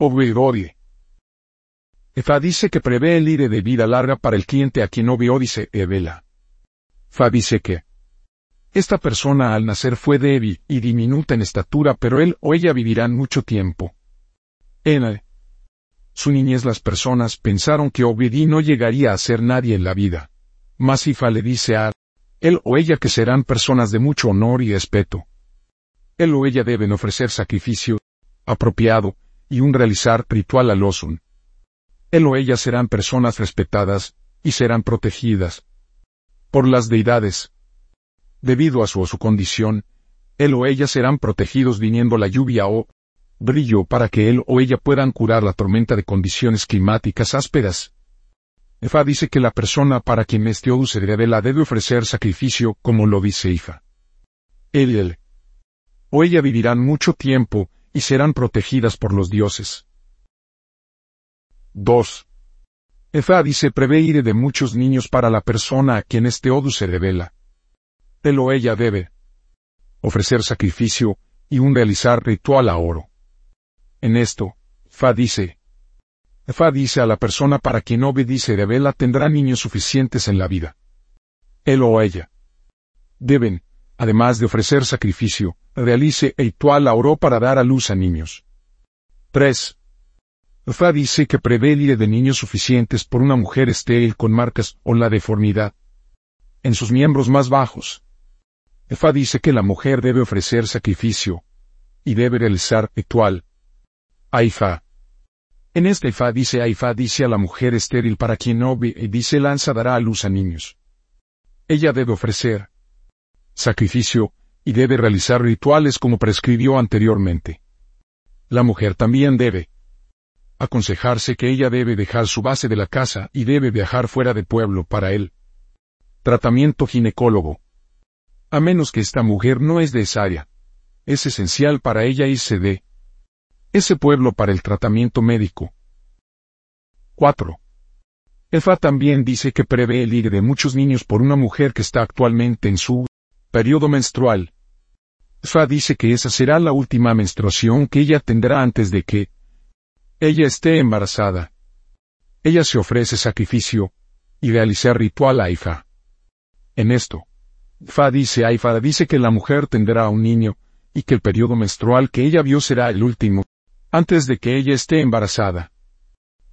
Obedodie. Efa dice que prevé el ire de vida larga para el cliente a quien Obio dice Evela. Fa dice que esta persona al nacer fue débil y diminuta en estatura, pero él o ella vivirán mucho tiempo. En su niñez las personas pensaron que Obedi no llegaría a ser nadie en la vida. Mas Ifa le dice a él o ella que serán personas de mucho honor y respeto. Él o ella deben ofrecer sacrificio apropiado y un realizar ritual al Osun. Él o ella serán personas respetadas y serán protegidas por las deidades. Debido a su o su condición, él o ella serán protegidos viniendo la lluvia o brillo para que él o ella puedan curar la tormenta de condiciones climáticas ásperas. Efa dice que la persona para quien este Odu se revela debe ofrecer sacrificio como lo dice Ifa. Él, él o ella vivirán mucho tiempo y serán protegidas por los dioses. 2. Efa dice prevé ire de muchos niños para la persona a quien este Odu se revela. Él o ella debe ofrecer sacrificio y un realizar ritual a oro. En esto, Fa dice, Fa dice a la persona para quien obedice revela tendrá niños suficientes en la vida. Él o ella deben, además de ofrecer sacrificio, realice ritual a oro para dar a luz a niños. 3. Fa dice que prevé el de niños suficientes por una mujer estéril con marcas o la deformidad en sus miembros más bajos. Fa dice que la mujer debe ofrecer sacrificio y debe realizar ritual. Aifa. En este Fa dice Aifa dice a la mujer estéril para quien no ve y dice lanza dará a luz a niños. Ella debe ofrecer sacrificio y debe realizar rituales como prescribió anteriormente. La mujer también debe aconsejarse que ella debe dejar su base de la casa y debe viajar fuera del pueblo para él. Tratamiento ginecólogo. A menos que esta mujer no es de esa área. Es esencial para ella irse de ese pueblo para el tratamiento médico. 4. Efa también dice que prevé el ir de muchos niños por una mujer que está actualmente en su periodo menstrual. Fa dice que esa será la última menstruación que ella tendrá antes de que ella esté embarazada. Ella se ofrece sacrificio y realizar ritual a Ifa. En esto, Fa dice Aifa dice que la mujer tendrá un niño y que el periodo menstrual que ella vio será el último, antes de que ella esté embarazada.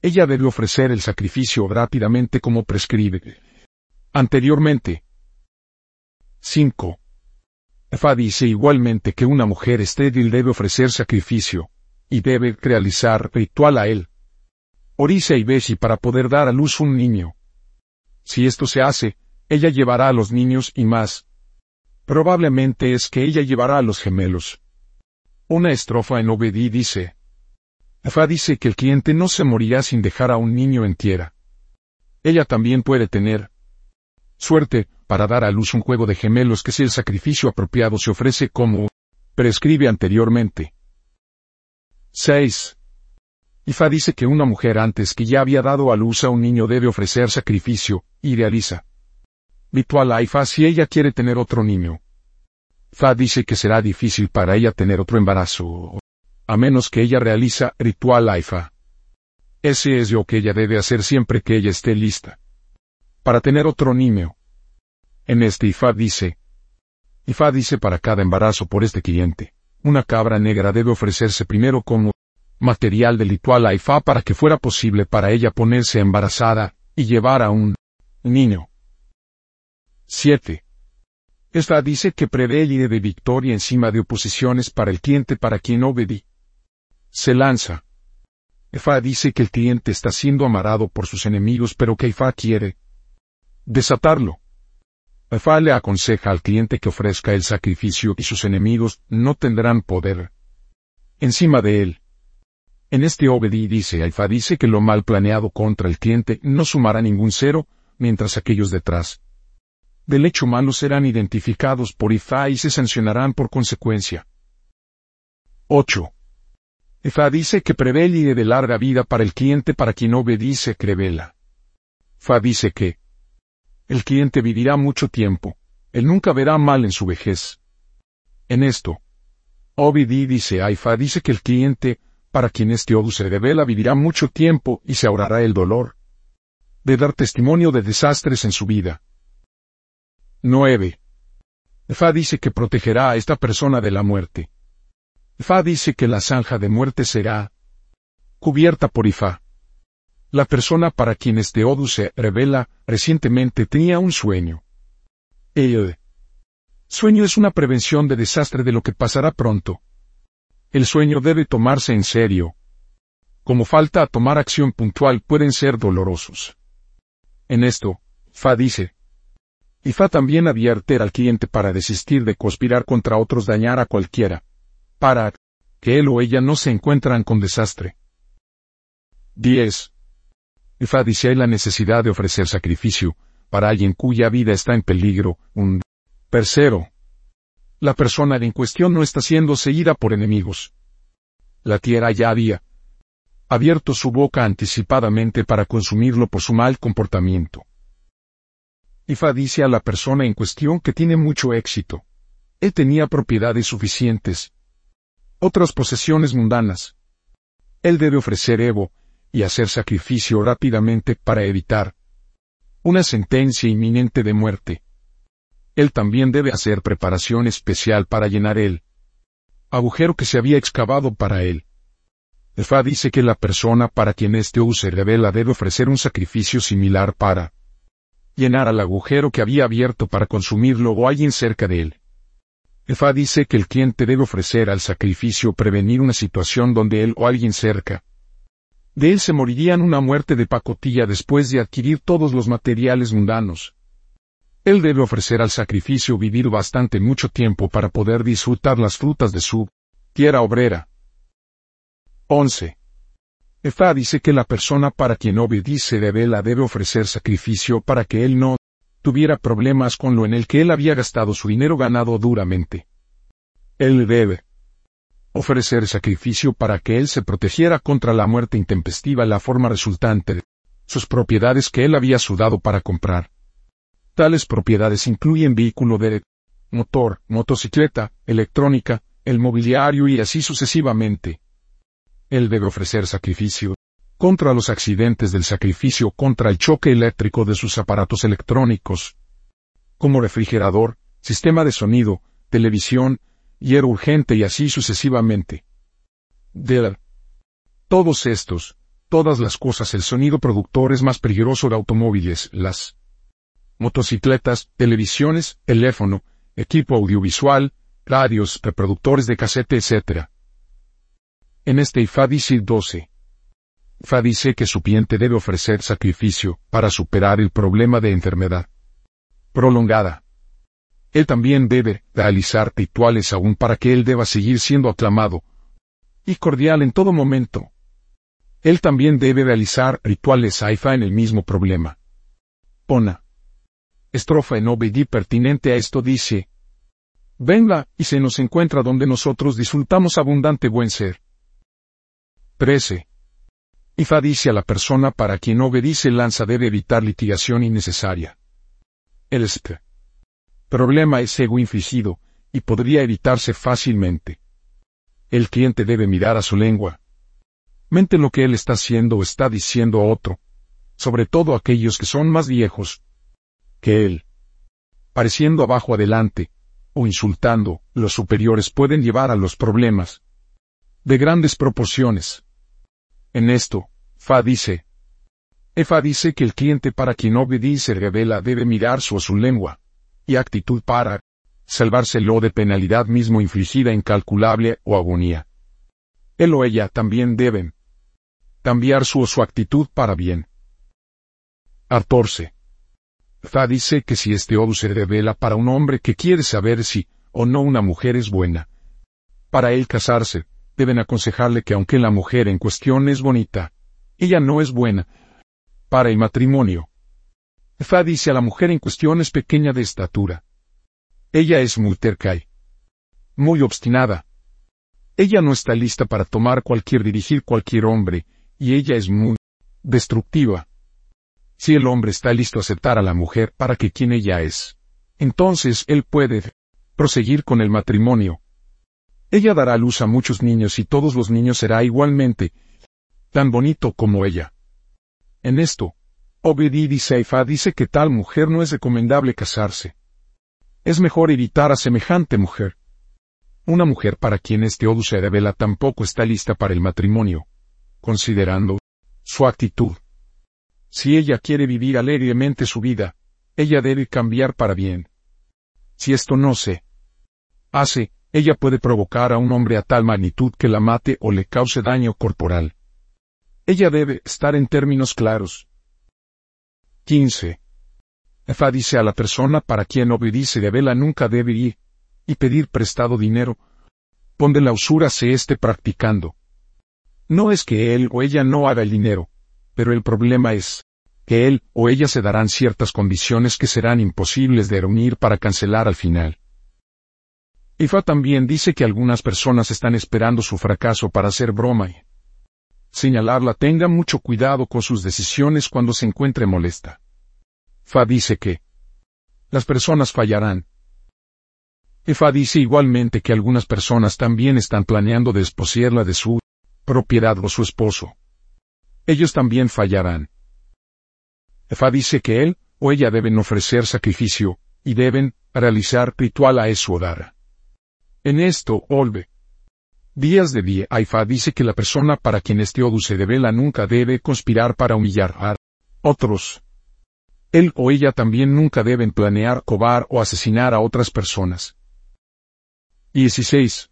Ella debe ofrecer el sacrificio rápidamente como prescribe. Anteriormente. 5. Fa dice igualmente que una mujer estéril debe ofrecer sacrificio, y debe realizar ritual a él. Orisa y Beshi para poder dar a luz un niño. Si esto se hace, ella llevará a los niños y más. Probablemente es que ella llevará a los gemelos. Una estrofa en Obedí dice. Fa dice que el cliente no se morirá sin dejar a un niño en tierra. Ella también puede tener suerte, para dar a luz un juego de gemelos que si el sacrificio apropiado se ofrece como prescribe anteriormente. 6. Ifa dice que una mujer antes que ya había dado a luz a un niño debe ofrecer sacrificio, y realiza ritual a Ifa si ella quiere tener otro niño. Fa dice que será difícil para ella tener otro embarazo, a menos que ella realiza ritual a Ifa. Ese es lo que ella debe hacer siempre que ella esté lista. Para tener otro niño. En este Ifa dice, Ifa dice para cada embarazo por este cliente, una cabra negra debe ofrecerse primero como material de ritual a Ifa para que fuera posible para ella ponerse embarazada y llevar a un niño. 7. Esta dice que prevé el de victoria encima de oposiciones para el cliente para quien obedí. Se lanza. Efa dice que el cliente está siendo amarado por sus enemigos pero que Ifa quiere desatarlo. Efa le aconseja al cliente que ofrezca el sacrificio y sus enemigos no tendrán poder encima de él. En este Obedi dice Aifa dice que lo mal planeado contra el cliente no sumará ningún cero, mientras aquellos detrás del hecho malo serán identificados por Ifa y se sancionarán por consecuencia. 8. Ifa dice que prevé el de larga vida para el cliente para quien obedice crevela. Fa dice que el cliente vivirá mucho tiempo, él nunca verá mal en su vejez. En esto, Obedi dice Aifa dice que el cliente para quien este Odu se revela vivirá mucho tiempo y se ahorrará el dolor de dar testimonio de desastres en su vida. 9. Fa dice que protegerá a esta persona de la muerte. Fa dice que la zanja de muerte será cubierta por Ifa. La persona para quien este Odu se revela recientemente tenía un sueño. El sueño es una prevención de desastre de lo que pasará pronto. El sueño debe tomarse en serio. Como falta a tomar acción puntual pueden ser dolorosos. En esto, Fa dice, y Fa también advierte al cliente para desistir de conspirar contra otros dañar a cualquiera, para que él o ella no se encuentran con desastre. 10. Fa dice la necesidad de ofrecer sacrificio, para alguien cuya vida está en peligro, un tercero. La persona en cuestión no está siendo seguida por enemigos. La tierra ya había abierto su boca anticipadamente para consumirlo por su mal comportamiento. Ifa dice a la persona en cuestión que tiene mucho éxito. Él tenía propiedades suficientes. Otras posesiones mundanas. Él debe ofrecer Evo, y hacer sacrificio rápidamente para evitar una sentencia inminente de muerte. Él también debe hacer preparación especial para llenar el agujero que se había excavado para él. Efa dice que la persona para quien este U se revela debe ofrecer un sacrificio similar para llenar al agujero que había abierto para consumirlo o alguien cerca de él. Efa dice que el cliente debe ofrecer al sacrificio prevenir una situación donde él o alguien cerca de él se morirían una muerte de pacotilla después de adquirir todos los materiales mundanos. Él debe ofrecer al sacrificio vivir bastante mucho tiempo para poder disfrutar las frutas de su tierra obrera. 11. Efa dice que la persona para quien obedice de vela debe ofrecer sacrificio para que él no tuviera problemas con lo en el que él había gastado su dinero ganado duramente. Él debe ofrecer sacrificio para que él se protegiera contra la muerte intempestiva la forma resultante de sus propiedades que él había sudado para comprar. Tales propiedades incluyen vehículo de motor, motocicleta, electrónica, el mobiliario y así sucesivamente. Él debe ofrecer sacrificio contra los accidentes del sacrificio contra el choque eléctrico de sus aparatos electrónicos, como refrigerador, sistema de sonido, televisión, hierro urgente y así sucesivamente. De todos estos, todas las cosas el sonido productor es más peligroso de automóviles, las motocicletas, televisiones, teléfono, equipo audiovisual, radios, reproductores de casete, etc. En este dice 12. Fa dice que su cliente debe ofrecer sacrificio para superar el problema de enfermedad prolongada. Él también debe realizar rituales aún para que él deba seguir siendo aclamado y cordial en todo momento. Él también debe realizar rituales haifa en el mismo problema. Pona. Estrofa en obedí pertinente a esto dice, Venga, y se nos encuentra donde nosotros disfrutamos abundante buen ser. 13. Ifa dice a la persona para quien obedice lanza debe evitar litigación innecesaria. El este problema es ego infligido, y podría evitarse fácilmente. El cliente debe mirar a su lengua. Mente lo que él está haciendo o está diciendo a otro, sobre todo aquellos que son más viejos que él. Pareciendo abajo adelante, o insultando, los superiores pueden llevar a los problemas de grandes proporciones. En esto, Fa dice, Efa dice que el cliente para quien obedece revela debe mirar su o su lengua, y actitud para salvárselo de penalidad mismo infligida incalculable o agonía. Él o ella también deben cambiar su o su actitud para bien. 14. Fa dice que si este odu se revela para un hombre que quiere saber si o no una mujer es buena, para él casarse, deben aconsejarle que aunque la mujer en cuestión es bonita, ella no es buena para el matrimonio. Fa dice a la mujer en cuestión es pequeña de estatura. Ella es muy terca y muy obstinada. Ella no está lista para tomar cualquier dirigir cualquier hombre, y ella es muy destructiva. Si el hombre está listo a aceptar a la mujer para que quien ella es, entonces él puede proseguir con el matrimonio. Ella dará luz a muchos niños y todos los niños será igualmente tan bonito como ella. En esto, Obedid Seifa dice que tal mujer no es recomendable casarse. Es mejor evitar a semejante mujer. Una mujer para quien este Odu se revela tampoco está lista para el matrimonio, considerando su actitud. Si ella quiere vivir alegremente su vida, ella debe cambiar para bien. Si esto no se hace, ella puede provocar a un hombre a tal magnitud que la mate o le cause daño corporal. Ella debe estar en términos claros. 15. Efa dice a la persona para quien obedece de vela nunca debe ir y pedir prestado dinero, donde la usura se esté practicando. No es que él o ella no haga el dinero, pero el problema es que él o ella se darán ciertas condiciones que serán imposibles de reunir para cancelar al final. Ifa también dice que algunas personas están esperando su fracaso para hacer broma y señalarla tenga mucho cuidado con sus decisiones cuando se encuentre molesta. Fa dice que las personas fallarán. Fa dice igualmente que algunas personas también están planeando desposeerla de su propiedad o su esposo. Ellos también fallarán. Fa dice que él o ella deben ofrecer sacrificio, y deben realizar ritual a eso dar. En esto, Olve. Días de día, Aifa dice que la persona para quien este odu se devela nunca debe conspirar para humillar a otros. Él o ella también nunca deben planear cobar o asesinar a otras personas. 16.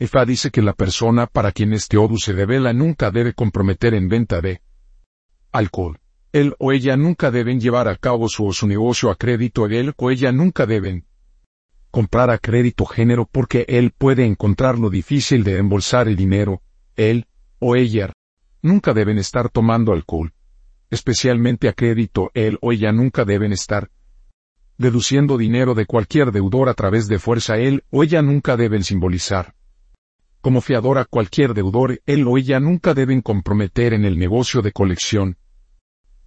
Efa dice que la persona para quien este odu se revela nunca debe comprometer en venta de alcohol. Él o ella nunca deben llevar a cabo su o su negocio a crédito. Él o ella nunca deben comprar a crédito género porque él puede encontrarlo difícil de embolsar el dinero. Él o ella nunca deben estar tomando alcohol especialmente a crédito, él o ella nunca deben estar deduciendo dinero de cualquier deudor a través de fuerza, él o ella nunca deben simbolizar. Como fiador a cualquier deudor, él o ella nunca deben comprometer en el negocio de colección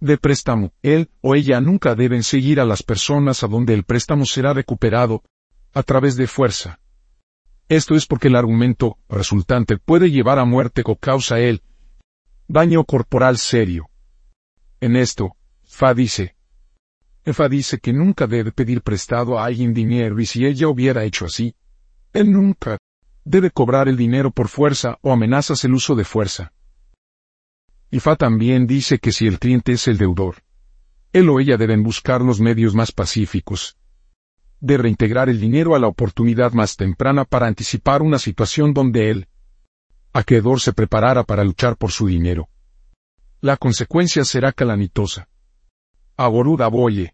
de préstamo, él o ella nunca deben seguir a las personas a donde el préstamo será recuperado, a través de fuerza. Esto es porque el argumento resultante puede llevar a muerte o causa él daño corporal serio. En esto, Fa dice. Fa dice que nunca debe pedir prestado a alguien dinero y si ella hubiera hecho así, él nunca debe cobrar el dinero por fuerza o amenazas el uso de fuerza. Y Fa también dice que si el cliente es el deudor, él o ella deben buscar los medios más pacíficos de reintegrar el dinero a la oportunidad más temprana para anticipar una situación donde el acreedor se preparara para luchar por su dinero. La consecuencia será calamitosa. Aborud aboye.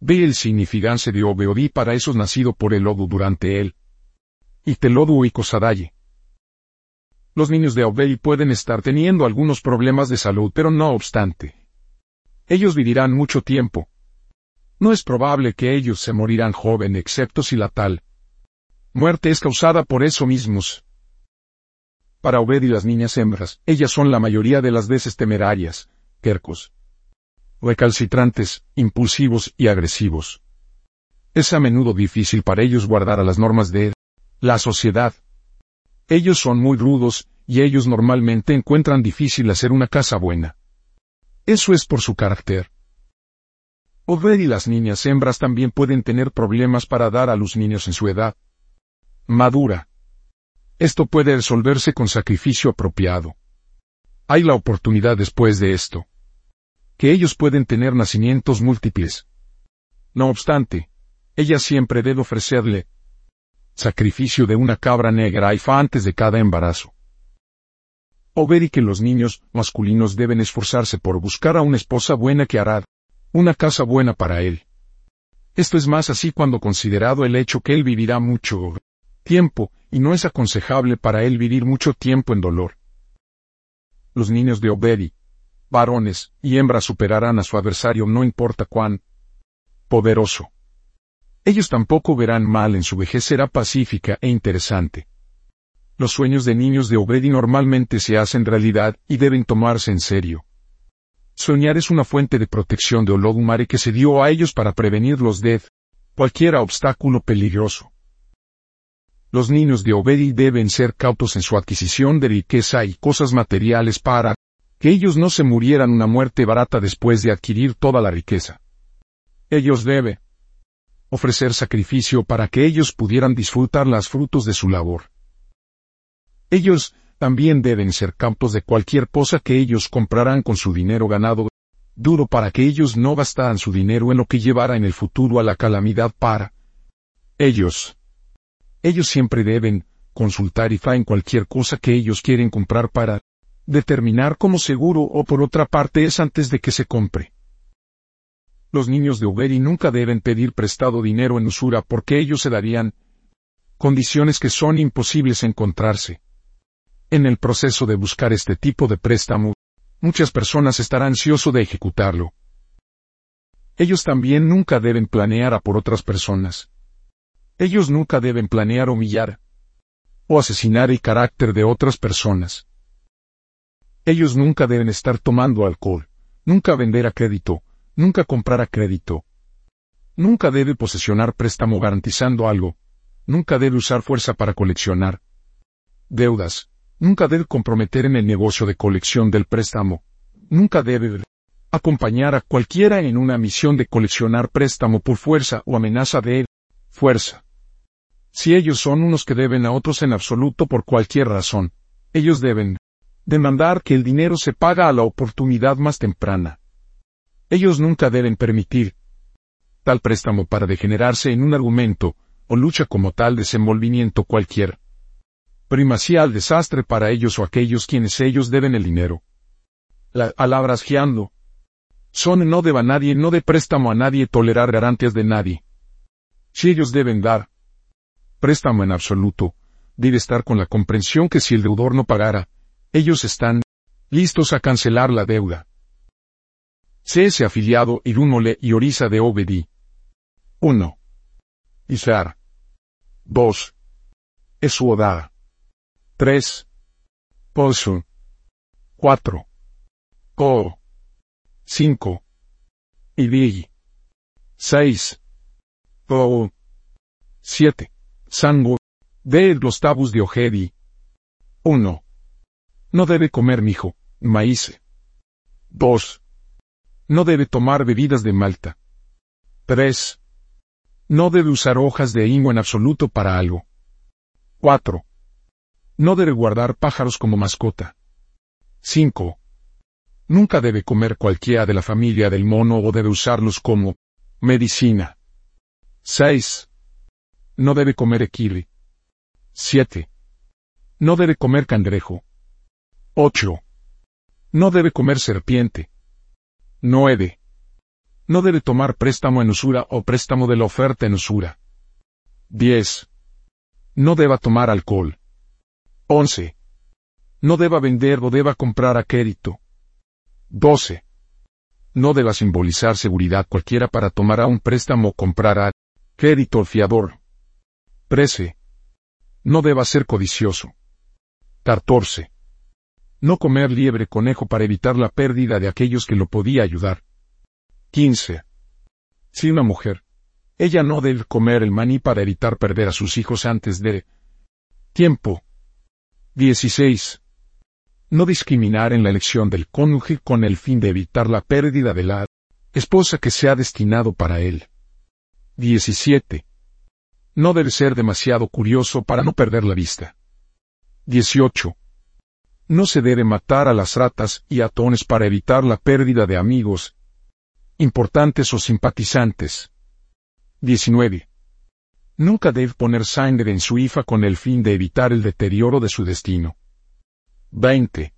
Ve el significance de Obeodí para esos nacido por el lodo durante él. Y telodu y cosadaye. Los niños de Obey pueden estar teniendo algunos problemas de salud, pero no obstante. Ellos vivirán mucho tiempo. No es probable que ellos se morirán joven excepto si la tal muerte es causada por eso mismos, para Obed y las niñas hembras, ellas son la mayoría de las veces temerarias, quercos, recalcitrantes, impulsivos y agresivos. Es a menudo difícil para ellos guardar a las normas de la sociedad. Ellos son muy rudos, y ellos normalmente encuentran difícil hacer una casa buena. Eso es por su carácter. Obed y las niñas hembras también pueden tener problemas para dar a los niños en su edad madura. Esto puede resolverse con sacrificio apropiado. Hay la oportunidad después de esto. Que ellos pueden tener nacimientos múltiples. No obstante, ella siempre debe ofrecerle sacrificio de una cabra negra y fa antes de cada embarazo. O ver y que los niños masculinos deben esforzarse por buscar a una esposa buena que hará una casa buena para él. Esto es más así cuando considerado el hecho que él vivirá mucho tiempo, y no es aconsejable para él vivir mucho tiempo en dolor. Los niños de Obedi, varones y hembras superarán a su adversario no importa cuán poderoso. Ellos tampoco verán mal en su vejez será pacífica e interesante. Los sueños de niños de Obedi normalmente se hacen realidad y deben tomarse en serio. Soñar es una fuente de protección de Olodumare que se dio a ellos para prevenirlos de cualquier obstáculo peligroso. Los niños de Obedi deben ser cautos en su adquisición de riqueza y cosas materiales para que ellos no se murieran una muerte barata después de adquirir toda la riqueza. Ellos deben ofrecer sacrificio para que ellos pudieran disfrutar los frutos de su labor. Ellos también deben ser cautos de cualquier cosa que ellos comprarán con su dinero ganado duro para que ellos no gastaran su dinero en lo que llevara en el futuro a la calamidad para ellos. Ellos siempre deben consultar IFA en cualquier cosa que ellos quieren comprar para determinar como seguro o por otra parte es antes de que se compre. Los niños de Uberi nunca deben pedir prestado dinero en usura porque ellos se darían condiciones que son imposibles encontrarse. En el proceso de buscar este tipo de préstamo, muchas personas estarán ansiosos de ejecutarlo. Ellos también nunca deben planear a por otras personas. Ellos nunca deben planear humillar o asesinar el carácter de otras personas. Ellos nunca deben estar tomando alcohol, nunca vender a crédito, nunca comprar a crédito. Nunca debe posesionar préstamo garantizando algo, nunca debe usar fuerza para coleccionar deudas, nunca debe comprometer en el negocio de colección del préstamo, nunca debe acompañar a cualquiera en una misión de coleccionar préstamo por fuerza o amenaza de fuerza. Si ellos son unos que deben a otros en absoluto por cualquier razón, ellos deben demandar que el dinero se paga a la oportunidad más temprana. Ellos nunca deben permitir tal préstamo para degenerarse en un argumento o lucha como tal desenvolvimiento cualquier. Primacía al desastre para ellos o aquellos quienes ellos deben el dinero. Las palabras guiando. Son no deba nadie, no de préstamo a nadie, tolerar garantías de nadie. Si ellos deben dar, préstamo en absoluto, debe estar con la comprensión que si el deudor no pagara, ellos están listos a cancelar la deuda. CS afiliado Irúnole y Orisa de Obedi. 1. Isar. 2. Esuodá. 3. Pozo. 4. Ko. 5. Ibig. 6. Ko. 7. Sango, de los tabus de Ojedi. 1. No debe comer mijo, maíz. 2. No debe tomar bebidas de malta. 3. No debe usar hojas de himo en absoluto para algo. 4. No debe guardar pájaros como mascota. 5. Nunca debe comer cualquiera de la familia del mono o debe usarlos como medicina. 6. No debe comer equili. 7. No debe comer cangrejo. 8. No debe comer serpiente. 9. No debe tomar préstamo en usura o préstamo de la oferta en usura. 10. No deba tomar alcohol. 11. No deba vender o deba comprar a crédito. 12. No deba simbolizar seguridad cualquiera para tomar a un préstamo o comprar a crédito fiador. 13. No deba ser codicioso. 14. No comer liebre conejo para evitar la pérdida de aquellos que lo podía ayudar. 15. Si una mujer, ella no debe comer el maní para evitar perder a sus hijos antes de tiempo. 16. No discriminar en la elección del cónyuge con el fin de evitar la pérdida de la esposa que se ha destinado para él. 17. No debe ser demasiado curioso para no perder la vista. 18. No se debe matar a las ratas y atones para evitar la pérdida de amigos, importantes o simpatizantes. 19. Nunca debe poner sangre en su IFA con el fin de evitar el deterioro de su destino. 20.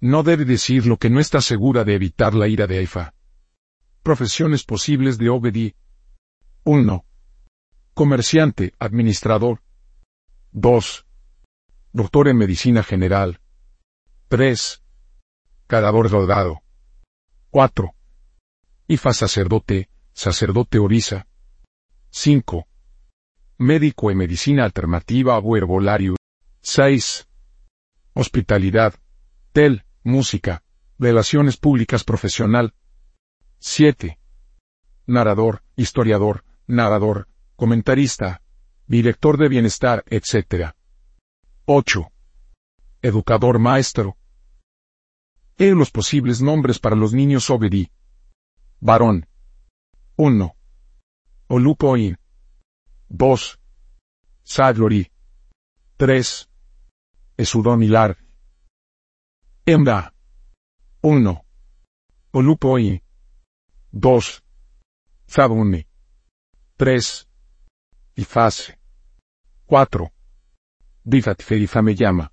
No debe decir lo que no está segura de evitar la ira de IFA. Profesiones posibles de Obedi. 1. Comerciante, administrador. 2. Doctor en medicina general. 3. Cadador rodado. 4. Ifa sacerdote, sacerdote orisa. 5. Médico en medicina alternativa o herbolario. 6. Hospitalidad. Tel, música. Relaciones públicas profesional. 7. Narrador, historiador, narrador, comentarista, director de bienestar, etc. 8. Educador maestro. He los posibles nombres para los niños Obedi. Varón. 1. Olupoin. 2. Sadlori. 3. Esudomilar. Emda. 1. Olupoi. 2. Zabuni. 3. Ifase. 4. Difatferifame llama.